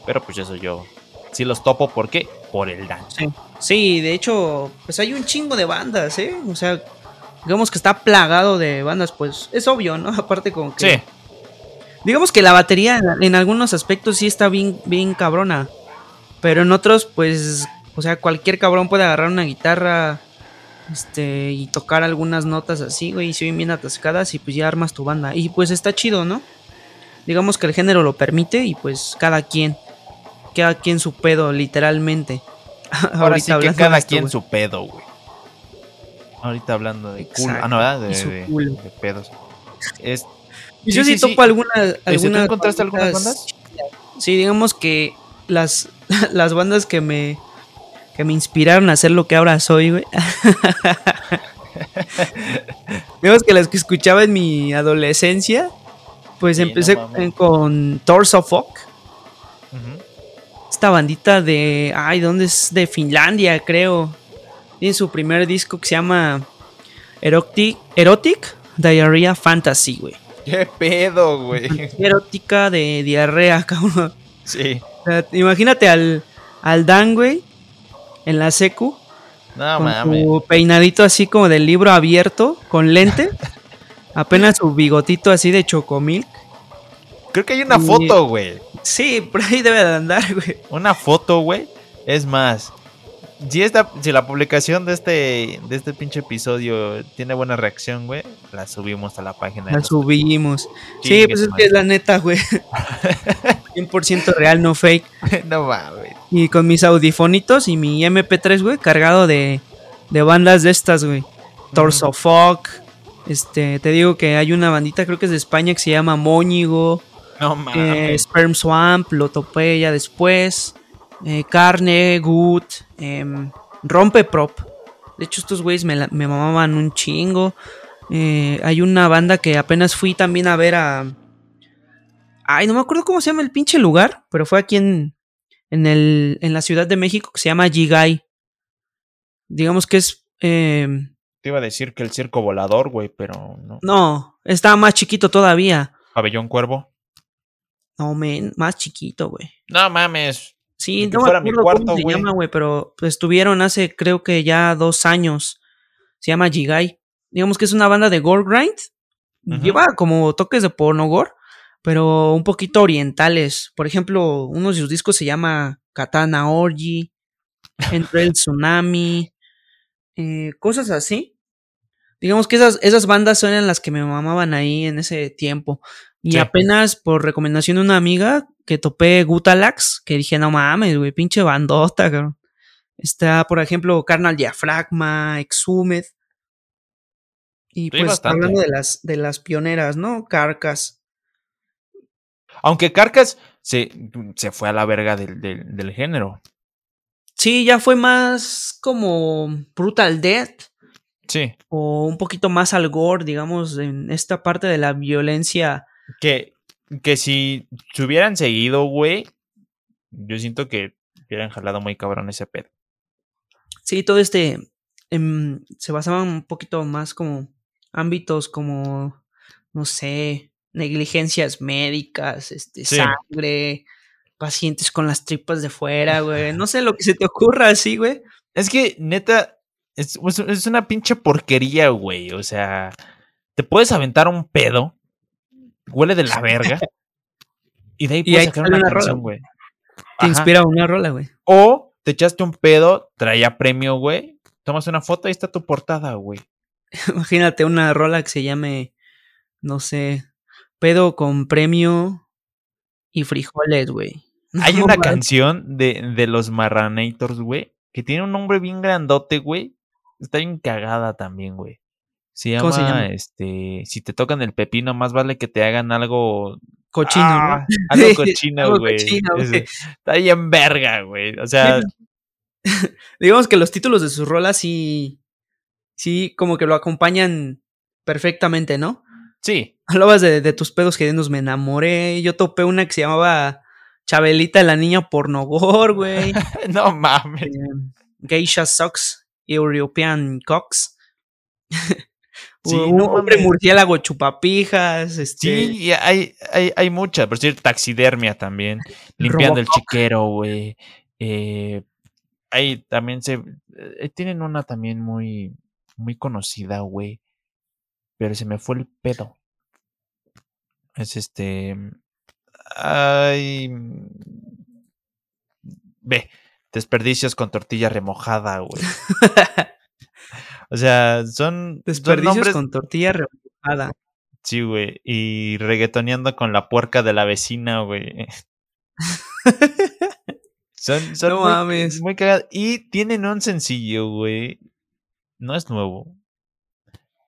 Pero pues eso yo sí los topo. ¿Por qué? Por el dance. Sí. Sí, de hecho, pues hay un chingo de bandas, ¿eh? O sea, digamos que está plagado de bandas, pues es obvio, ¿no? Aparte como que... Sí, Digamos que la batería en- en algunos aspectos sí está bien, bien cabrona. Pero en otros, pues, o sea, cualquier cabrón puede agarrar una guitarra este, y tocar algunas notas así, güey, y se oyen bien atascadas y pues ya armas tu banda. Y pues está chido, ¿no? Digamos que el género lo permite y pues cada quien, cada quien su pedo, literalmente. ahora sí que cada esto, quien su pedo, güey. Ahorita hablando de culo. Ah, no, ¿verdad? De, de- de pedos. Es, Y yo Sí, sí, sí, sí. topo algunas, ¿tú encontraste algunas bandas? Sí, digamos que las, las bandas que me que me inspiraron a ser lo que ahora soy, güey. digamos que las que escuchaba en mi adolescencia, pues Sí, empecé con Torso ujú. esta bandita de, ay, ¿dónde es? De Finlandia, creo. Tiene su primer disco que se llama Erotic, Erotic Diarrhea Fantasy, güey. ¿Qué pedo, güey? Erótica de diarrea, cabrón. Sí. O sea, imagínate al, al Dan, güey, en la secu, No con mames. su peinadito así como del libro abierto, con lente, apenas su bigotito así de chocomilk. Creo que hay una y- foto, güey. Sí, por ahí debe de andar, güey. Una foto, güey. Es más. Si, esta, si la publicación de este, de este pinche episodio tiene buena reacción, güey, la subimos a la página. La subimos. Sí, pues es que es la neta, güey. 100% real, no fake. no mames. Y con mis audifonitos y mi MP3, güey, cargado de, de bandas de estas, güey. Torso Fuck. Este, te digo que hay una bandita, creo que es de España, que se llama Móñigo. No eh, mames. Sperm Swamp, lo topé ya después. Eh, Carne, Good, em, Rompe Prop. De hecho, estos güeyes me, mamaban un chingo. Eh, hay una banda que apenas fui también a ver a. Ay, no me acuerdo cómo se llama el pinche lugar, pero fue aquí en, en, el, en la Ciudad de México que se llama Jigai. Digamos que es. em, Te iba a decir que el circo volador, güey, pero no. no, estaba más chiquito todavía. Pabellón Cuervo. No, men, más chiquito, güey. No mames. Sí, no me fuera mi acuerdo cuarto, cómo se llama, güey, pero pues, estuvieron hace creo que ya dos años. Se llama Jigai. Digamos que es una banda de gore grind. Lleva como toques de porno gore, pero un poquito orientales. Por ejemplo, uno de sus discos se llama Katana Orgy, Entre el Tsunami, eh, cosas así. Digamos que esas, esas bandas eran las que me mamaban ahí en ese tiempo. Y Sí. apenas por recomendación de una amiga que topé Gutalax, que dije, no mames, güey, pinche bandota, cabrón. Está, por ejemplo, Carnal Diafragma, Exhumed. Y Sí, pues bastante. hablando de las, de las pioneras, ¿no? Carcas. Aunque Carcas se, se fue a la verga del, del, del género. Sí, ya fue más como Brutal Death Sí. o un poquito más al gore, digamos, en esta parte de la violencia. Que, que si se hubieran seguido, güey, yo siento que hubieran jalado muy cabrón ese pedo. Sí, todo este em, se basaba un poquito más como ámbitos como, no sé, negligencias médicas, este, Sí. sangre, pacientes con las tripas de fuera, güey. No sé lo que se te ocurra así, güey. Es que, neta, es, es- es una pinche porquería, güey. O sea, te puedes aventar un pedo, huele de la verga, y de ahí puedes sacar una una rola, canción, güey. Te inspira una rola, güey. O te echaste un pedo, traía premio, güey. Tomas una foto, ahí está tu portada, güey. Imagínate una rola que se llame, no sé, pedo con premio y frijoles, güey. Hay No una canción de, de los Marranators, güey, que tiene un nombre bien grandote, güey. Está bien cagada también, güey. Se llama, ¿Cómo se llama? este, si te tocan el pepino, más vale que te hagan algo Cochino, Ah, ¿no? Algo cochino, güey. Está bien verga, güey. O sea, Digamos que los títulos de sus rolas sí, sí, como que lo acompañan perfectamente, ¿no? sí. Hablabas de, de tus pedos que nos me enamoré. Yo topé una que se llamaba Chabelita, la niña pornogor, güey. No mames. Eh, Geisha Socks, European Cox. Sí, un no hombre mames. murciélago chupapijas. Este, Sí, y hay, hay, hay muchas. Por cierto, taxidermia también. Limpiando el chiquero, güey. Eh, hay también se. eh, tienen una también muy, muy conocida, güey. Pero se me fue el pedo. Es este. Ay. Ve. Desperdicios con tortilla remojada, güey. O sea, son, son Desperdicios nombres. con tortilla remojada. Sí, güey. Y reggaetoneando con la puerca de la vecina, güey. son son No muy, mames. muy cagados. Y tienen un sencillo, güey. No es nuevo.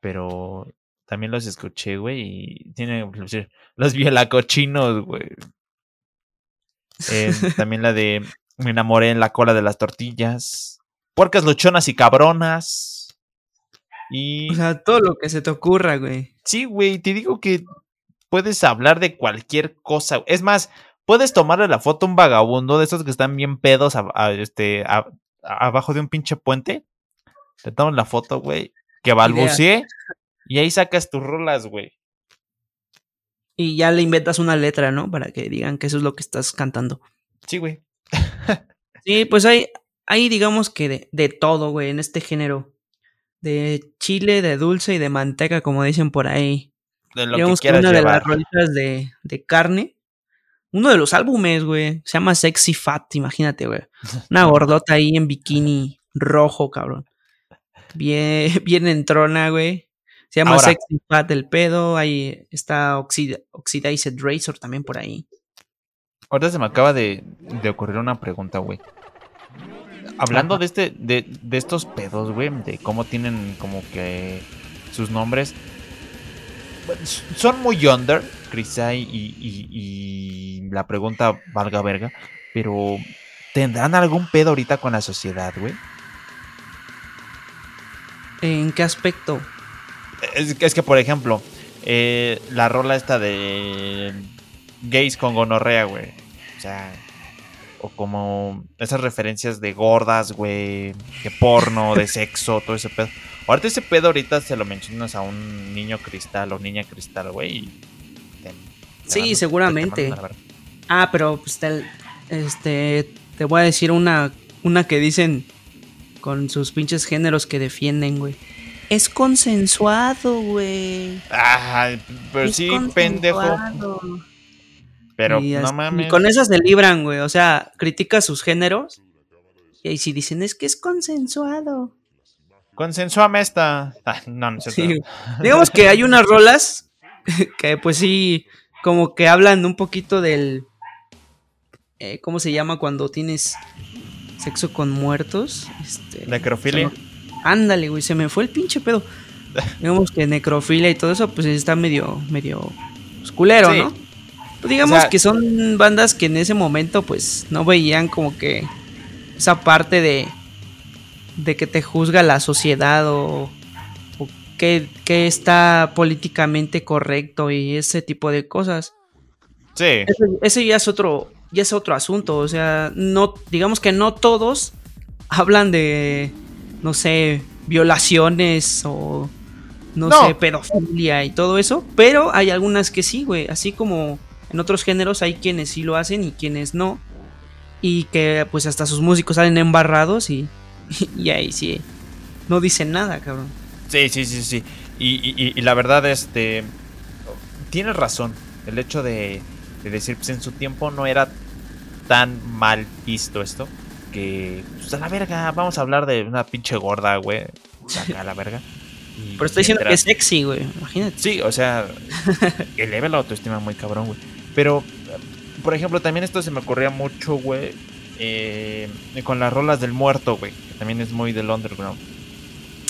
Pero también los escuché, güey. Y tienen los violacochinos, güey. Eh, también la de Me enamoré en la cola de las tortillas. Puercas luchonas y cabronas. Y. O sea, todo lo que se te ocurra, güey. Sí, güey, te digo que puedes hablar de cualquier cosa. Es más, puedes tomarle la foto a un vagabundo de esos que están bien pedos a- a- este, a- abajo de un pinche puente. Te tomas la foto, güey, que balbucee y ahí sacas tus rolas, güey. Y ya le inventas una letra, ¿no? Para que digan que eso es lo que estás cantando. Sí, güey. Sí, pues hay, hay digamos que de, de todo, güey, en este género. De chile, de dulce y de manteca, como dicen por ahí. De lo digamos que que, una de las rolitas de, de carne. Uno de los álbumes, güey. Se llama Sexy Fat, imagínate, güey. Una gordota ahí en bikini rojo, cabrón. Bien, bien entrona, güey. Se llama Ahora. Sexy Fat el pedo. Ahí está Oxid- Oxidized Razor también por ahí. Ahorita se me acaba de, de ocurrir una pregunta, güey. Hablando de este, de, de estos pedos, güey, de cómo tienen como que sus nombres. Son muy under, Crisay y, y, y la pregunta valga verga. Pero ¿tendrán algún pedo ahorita con la sociedad, güey? ¿En qué aspecto? Es, que- es que, por ejemplo, eh, la rola esta de gays con gonorrea, güey. O sea, o como esas referencias de gordas, güey, de porno, de sexo, todo ese pedo. Ahorita ese pedo ahorita se lo mencionas a un niño cristal o niña cristal, güey. Sí, seguramente. Ah, pero pues te, este, te voy a decir una, una que dicen con sus pinches géneros que defienden, güey. Es consensuado, güey. Ay, pero Es sí, pendejo. Pero Y no mames. Y con esas se libran, güey. O sea, critica sus géneros. Y ahí sí dicen, es que es consensuado. Consensuame esta. Ah, no, no cierto. Sí. Digamos que hay unas rolas que pues sí, como que hablan un poquito del... eh, ¿Cómo se llama cuando tienes sexo con muertos? Este, Necrofilia. Ándale, güey, se me fue el pinche pedo. Digamos que necrofilia y todo eso, pues está medio, medio pues, culero, Sí. ¿no? Digamos O sea- que son bandas que en ese momento, pues, no veían como que esa parte de, de que te juzga la sociedad o, o que, que está políticamente correcto y ese tipo de cosas. Sí. Ese, ese ya es otro, ya es otro asunto. O sea, no, digamos que no todos hablan de, no sé, violaciones o no, No. sé, pedofilia y todo eso, pero hay algunas que sí, güey, así como en otros géneros hay quienes sí lo hacen y quienes no, y que pues hasta sus músicos salen embarrados y, y ahí sí, no dicen nada, cabrón. Sí, sí, sí, sí. Y, y- la verdad, este. Tienes razón. El hecho de, de decir, pues en su tiempo no era tan mal visto esto. Que, pues a la verga, vamos a hablar de una pinche gorda, güey. Acá a la verga. Pero estoy diciendo que es sexy, güey, imagínate. Sí, o sea, eleva la autoestima muy cabrón, güey. Pero, por ejemplo, también esto se me ocurría mucho, güey, eh, con las rolas del muerto, güey, que también es muy del underground.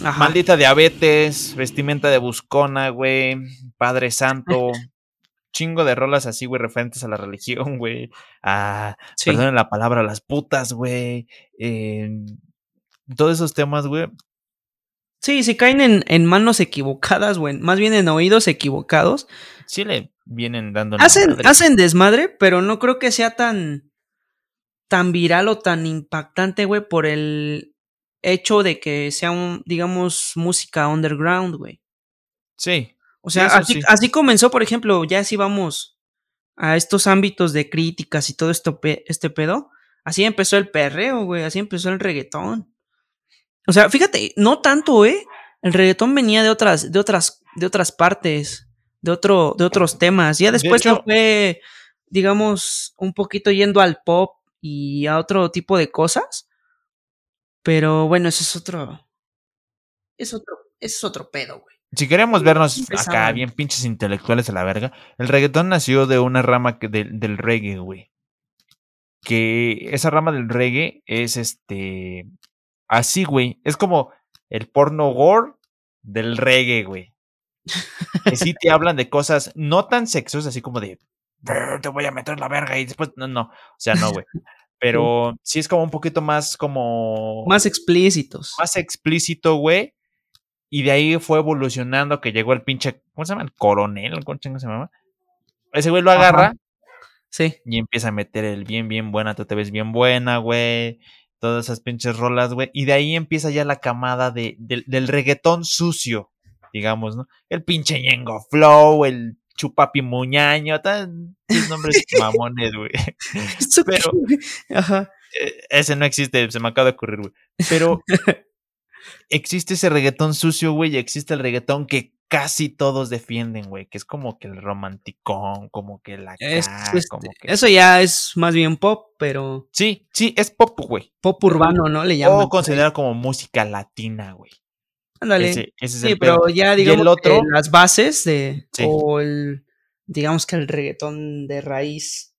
Ajá. Maldita diabetes, vestimenta de buscona, güey, Padre Santo, chingo de rolas así, güey, referentes a la religión, güey, a, Sí. perdonen la palabra, a las putas, güey, eh, todos esos temas, güey, Sí, si caen en, en manos equivocadas, güey, más bien en oídos equivocados, sí le vienen dando... hacen, madre. hacen desmadre, pero no creo que sea tan, tan viral o tan impactante, güey, por el hecho de que sea un, digamos, música underground, güey. Sí, O sea, así, sí. así comenzó, por ejemplo, ya si vamos a estos ámbitos de críticas y todo esto, este pedo, así empezó el perreo, güey, así empezó el reggaetón. O sea, fíjate, no tanto, ¿eh? El reggaetón venía de otras, de otras, de otras partes, de otro, de otros temas. Ya De después hecho- fue, digamos, un poquito yendo al pop y a otro tipo de cosas. Pero bueno, eso es otro. Es otro, eso es otro pedo, güey. Si queremos vernos acá bien pinches intelectuales a la verga, el reggaetón nació de una rama que- del reggae, güey. Que esa rama del reggae es este. Así, güey. Es como el porno gore del reggae, güey. Que sí te hablan de cosas no tan sexosas, así como de. "Brr, Te voy a meter la verga y después. No, no. O sea, no, güey. Pero sí es como un poquito más como Más explícitos. más explícito, güey. Y de ahí fue evolucionando que llegó el pinche, ¿cómo se llama? El coronel, ¿cómo se llama? Ese güey lo Ajá. agarra Sí. y empieza a meter el bien, bien buena, tú te ves bien buena, güey. Todas esas pinches rolas, güey. Y de ahí empieza ya la camada de, del- del reggaetón sucio, digamos, ¿no? El pinche Ñengo Flow, el Chupapi Muñaño, tan nombres mamones, güey. ¿Esto qué, Pero-? Ajá. Eh, ese no existe, se me acaba de ocurrir, güey. Pero existe ese reggaetón sucio, güey, y existe el reggaetón que casi todos defienden, güey, que es como que el romanticón, como que la Es- acá, como que... Eso ya es más bien pop, pero Sí, sí, es pop, güey. pop urbano, ¿no? Le llaman. O considerar como música latina, güey. Ándale. Ese, ese es sí, el pedo. pero ya el digamos otro? que las bases de Sí. o el digamos que el reggaetón de raíz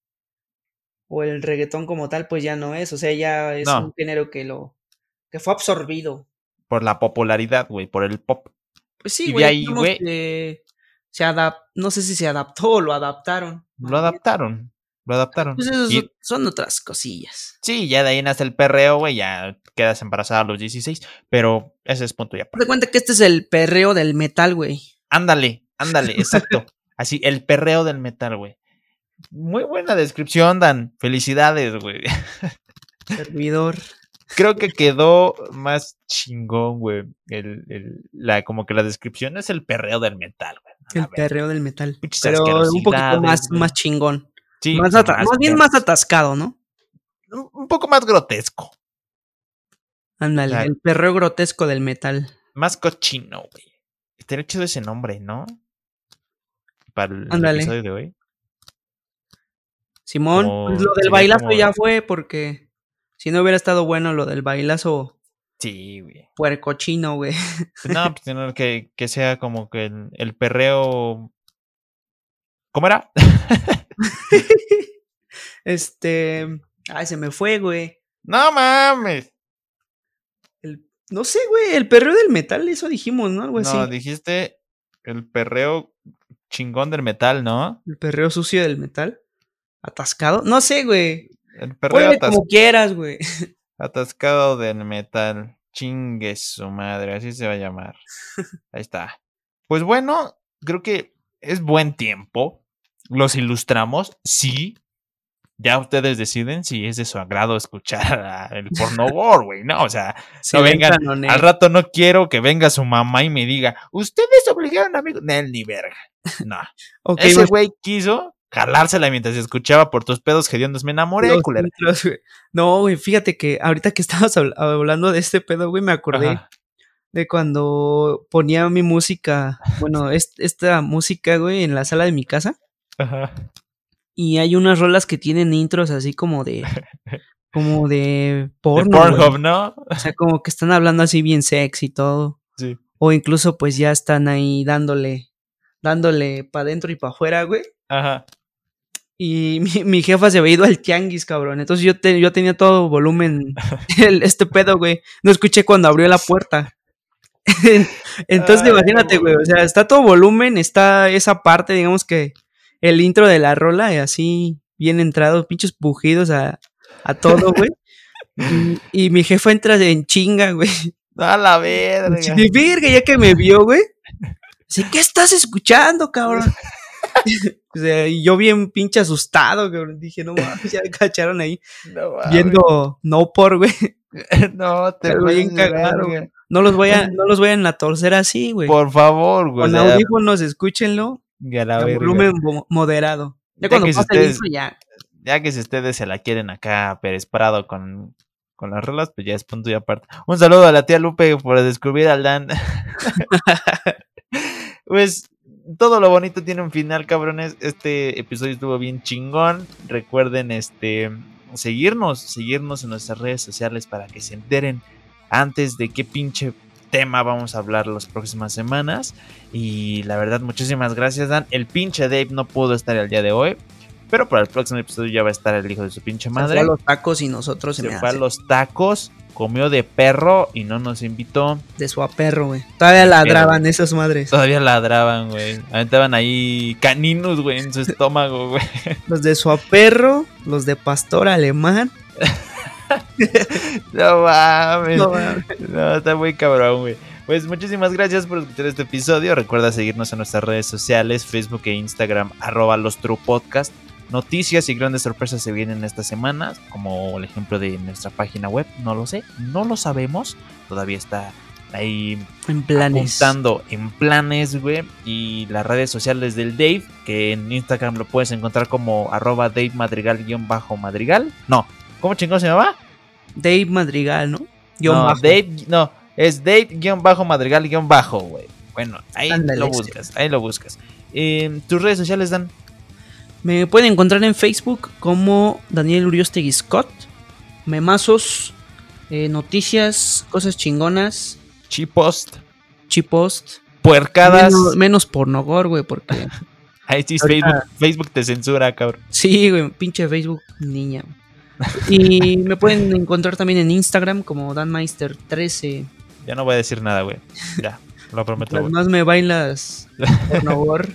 o el reggaetón como tal pues ya no es, o sea, ya es No. un género que lo que fue absorbido. Por la popularidad, güey, por el pop. Pues Y sí, güey, ahí, güey- que se adap no sé si se adaptó o lo adaptaron. Lo adaptaron, lo adaptaron. Pues esos Y- son- otras cosillas. sí, ya de ahí nace el perreo, güey, ya quedas embarazada a los 16, pero ese es punto ya. De cuenta que este es el perreo del metal, güey. Ándale, ándale, exacto. Así, el perreo del metal, güey. Muy buena descripción, Dan. Felicidades, güey. Servidor. Creo que quedó más chingón, güey. El, el- la, como que la descripción es el perreo del metal, güey. A El perreo del metal. Pero un poquito más, más chingón. sí, más, ata- más bien más atascado, ¿no? Un- poco más grotesco. Ándale, el perreo grotesco del metal. Más cochino, güey. Estaría chido ese nombre, ¿no? Para el episodio de hoy. Simón, Como- pues lo del bailazo como- ya fue porque si no hubiera estado bueno lo del bailazo Sí, güey. puercochino, güey. Pues No, pues no, que, que sea como que el, el perreo. ¿Cómo era? Este, ay, se me fue, güey. no mames. El, no sé, güey, el perreo del metal, eso dijimos, ¿no? Algo así. No, dijiste el perreo chingón del metal, ¿no? El perreo sucio del metal. Atascado. No sé, güey. El perreo como quieras, güey. atascado del metal. Chingue su madre, así se va a llamar. Ahí está. Pues bueno, creo que es buen tiempo. Los ilustramos, sí. ya ustedes deciden si es de su agrado escuchar el porno gore, güey, ¿no? O sea, no ven vengan, al rato no quiero que venga su mamá y me diga, ustedes obligaron a amigos. Nel, ni verga. No. Ese güey quiso jalársela mientras escuchaba por tus pedos hediondos. Me enamoré, los culera. güey. No, güey, fíjate que ahorita que estabas habl- hablando de este pedo, güey, me acordé Ajá. de cuando ponía mi música, bueno, es- esta música, güey, en la sala de mi casa. Ajá. Y hay unas rolas que tienen intros así como de. como de De porno. Pornhub, ¿no? O sea, como que están hablando así bien sexy y todo. Sí. O incluso, pues ya están ahí dándole. dándole para adentro y para afuera, güey. Ajá. Y mi, mi jefa se había ido al tianguis, cabrón. Entonces yo, te- yo tenía todo volumen. el- este pedo, güey. No escuché cuando abrió la puerta. Entonces, Ay, imagínate, güey. O sea, está todo volumen. Está esa parte, digamos que el intro de la rola, y así bien entrado, pinches pujidos a, a todo, güey. Y, y mi jefa entra en chinga, güey. A la verga. De verga, ya que me vio, güey. Así, ¿qué estás escuchando, cabrón? o sea, y yo bien pinche asustado, cabrón. Dije, no mames, ya me cacharon ahí. No. Viendo no por, güey. No, te pases bien cagado, verga. No los voy a, no los vayan a torcer así, güey. Por favor, güey. Con o sea, audífonos, escúchenlo. verga. volumen mo- moderado. Ya, Ya cuando pase el ustedes- intro, ya. Ya que si ustedes se la quieren acá Pérez Prado con, con las rolas, pues ya es punto y aparte. Un saludo a la tía Lupe por descubrir al Dan. pues todo lo bonito tiene un final, cabrones. Este episodio estuvo bien chingón. Recuerden este seguirnos, seguirnos en nuestras redes sociales para que se enteren antes de qué pinche tema vamos a hablar las próximas semanas. Y la verdad, muchísimas gracias, Dan. El pinche Dave no pudo estar el día de hoy. Pero para el próximo episodio ya va a estar el hijo de su pinche Se fue madre. a los tacos y nosotros se, Se me fue a los tacos, comió de perro y no nos invitó. de su aperro, güey. Todavía ladraban esas madres. Todavía ladraban, güey. Aventaban ahí caninos, güey, en su estómago, güey. Los de su aperro, los de pastor alemán. No mames. No, mames. No, está muy cabrón, güey. Pues muchísimas gracias por escuchar este episodio. Recuerda seguirnos en nuestras redes sociales, Facebook e Instagram, arroba los True Podcast. Noticias y grandes sorpresas se vienen estas semanas, como el ejemplo de nuestra página web. No lo sé, no lo sabemos. Todavía está ahí en planes. apuntando en planes, güey. Y las redes sociales del Dave, que en Instagram lo puedes encontrar como arroba Dave Madrigal-Madrigal. No, ¿cómo chingón se llama? Dave Madrigal, ¿no? Yo no, bajo. Dave, no, es Dave-Madrigal-Bajo, güey. Bueno, ahí lo buscas, ahí lo buscas. Eh, Tus redes sociales dan Me pueden encontrar en Facebook como Daniel Uriostegui Scott. Memazos, eh, noticias, cosas chingonas, Chipost, chipost. puercadas. Menos, menos pornogor, güey, porque. Ahí sí, Facebook, Facebook te censura, cabrón. Sí, güey, pinche Facebook, niña. Y me pueden encontrar también en Instagram como DanMeister13. Ya no voy a decir nada, güey. Ya, lo prometo, Las güey. más me bailas pornogor,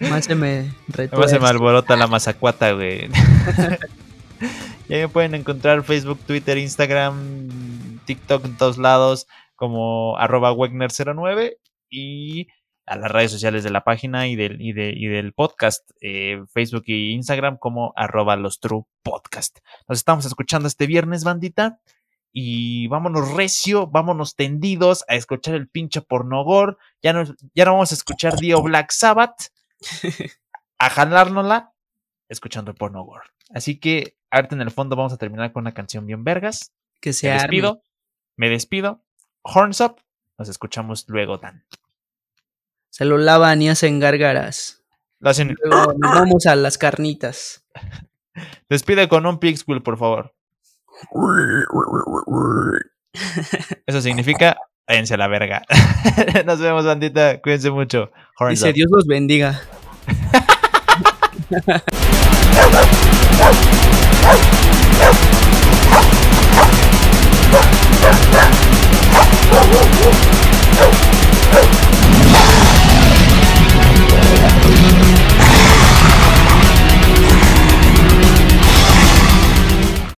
más se me Además se me alborota la mazacuata, güey. ya me pueden encontrar Facebook, Twitter, Instagram, TikTok en todos lados como arroba Wegner09 y a las redes sociales de la página y del, y de- y del podcast, eh, Facebook y Instagram como arroba los True Podcast. Nos estamos escuchando este viernes, bandita. Y vámonos recio, vámonos tendidos a escuchar el pinche pornogor. Ya no, ya no vamos a escuchar Dio Black Sabbath a jalárnosla escuchando el porno gore. Así que ahorita en el fondo vamos a terminar con una canción bien vergas. que Me se arme. despido. Me despido. Horns up. Nos escuchamos luego, Dan. Se lo lavan y hacen. Lo hacen- Luego nos vamos a las carnitas. Despide con un pixel, por favor. Eso significa váyanse a la verga. Nos vemos, bandita. Cuídense mucho. Horns Dice. Dios los bendiga.